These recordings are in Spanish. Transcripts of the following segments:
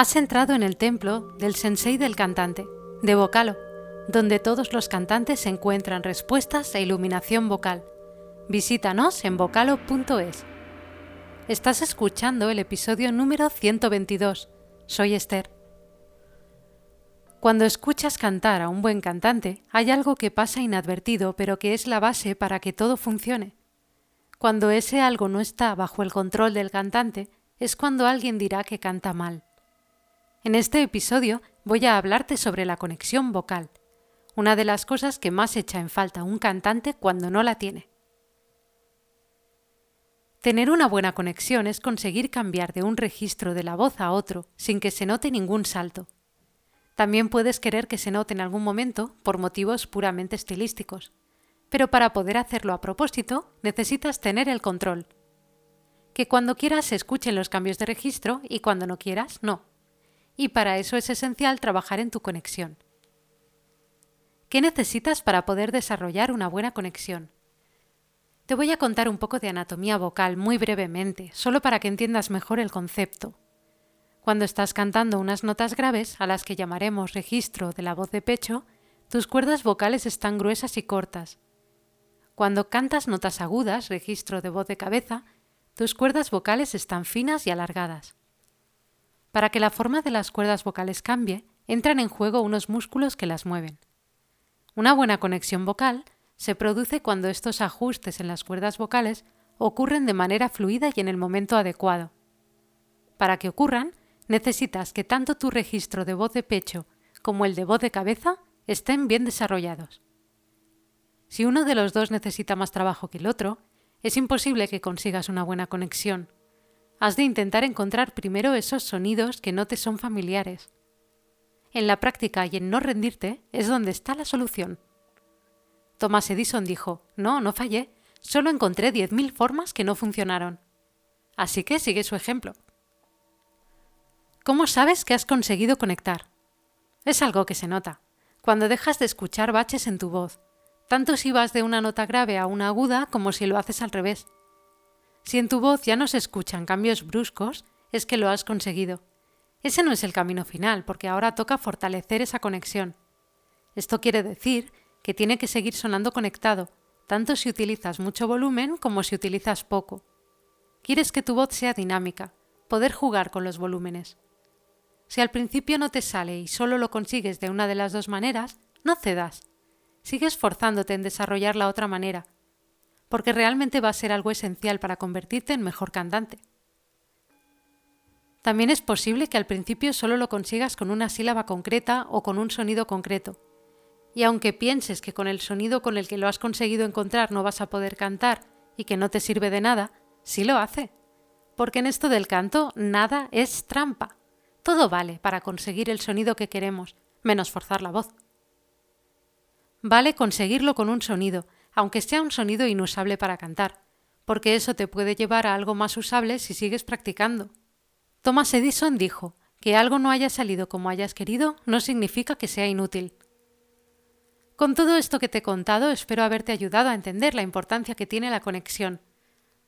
Has entrado en el templo del sensei del cantante, de Vocalo, donde todos los cantantes encuentran respuestas e iluminación vocal. Visítanos en vocalo.es. Estás escuchando el episodio número 122. Soy Esther. Cuando escuchas cantar a un buen cantante, hay algo que pasa inadvertido, pero que es la base para que todo funcione. Cuando ese algo no está bajo el control del cantante, es cuando alguien dirá que canta mal. En este episodio voy a hablarte sobre la conexión vocal, una de las cosas que más echa en falta un cantante cuando no la tiene. Tener una buena conexión es conseguir cambiar de un registro de la voz a otro sin que se note ningún salto. También puedes querer que se note en algún momento por motivos puramente estilísticos, pero para poder hacerlo a propósito necesitas tener el control. Que cuando quieras se escuchen los cambios de registro y cuando no quieras, no y para eso es esencial trabajar en tu conexión. ¿Qué necesitas para poder desarrollar una buena conexión? Te voy a contar un poco de anatomía vocal muy brevemente, solo para que entiendas mejor el concepto. Cuando estás cantando unas notas graves, a las que llamaremos registro de la voz de pecho, tus cuerdas vocales están gruesas y cortas. Cuando cantas notas agudas, registro de voz de cabeza, tus cuerdas vocales están finas y alargadas. Para que la forma de las cuerdas vocales cambie, entran en juego unos músculos que las mueven. Una buena conexión vocal se produce cuando estos ajustes en las cuerdas vocales ocurren de manera fluida y en el momento adecuado. Para que ocurran, necesitas que tanto tu registro de voz de pecho como el de voz de cabeza estén bien desarrollados. Si uno de los dos necesita más trabajo que el otro, es imposible que consigas una buena conexión has de intentar encontrar primero esos sonidos que no te son familiares. En la práctica y en no rendirte es donde está la solución. Thomas Edison dijo, no, no fallé, solo encontré 10.000 formas que no funcionaron. Así que sigue su ejemplo. ¿Cómo sabes que has conseguido conectar? Es algo que se nota. Cuando dejas de escuchar baches en tu voz, tanto si vas de una nota grave a una aguda como si lo haces al revés. Si en tu voz ya no se escuchan cambios bruscos, es que lo has conseguido. Ese no es el camino final, porque ahora toca fortalecer esa conexión. Esto quiere decir que tiene que seguir sonando conectado, tanto si utilizas mucho volumen como si utilizas poco. Quieres que tu voz sea dinámica, poder jugar con los volúmenes. Si al principio no te sale y solo lo consigues de una de las dos maneras, no cedas. Sigue esforzándote en desarrollar la otra manera, porque realmente va a ser algo esencial para convertirte en mejor cantante. También es posible que al principio solo lo consigas con una sílaba concreta o con un sonido concreto. Y aunque pienses que con el sonido con el que lo has conseguido encontrar no vas a poder cantar y que no te sirve de nada, sí lo hace. Porque en esto del canto nada es trampa. Todo vale para conseguir el sonido que queremos, menos forzar la voz. Vale conseguirlo con un sonido, aunque sea un sonido inusable para cantar, porque eso te puede llevar a algo más usable si sigues practicando. Thomas Edison dijo, que algo no haya salido como hayas querido no significa que sea inútil. Con todo esto que te he contado, espero haberte ayudado a entender la importancia que tiene la conexión.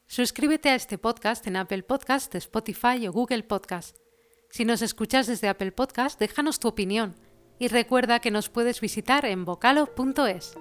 Suscríbete a este podcast en Apple Podcast, Spotify o Google Podcast. Si nos escuchas desde Apple Podcast, déjanos tu opinión y recuerda que nos puedes visitar en vocalo.es.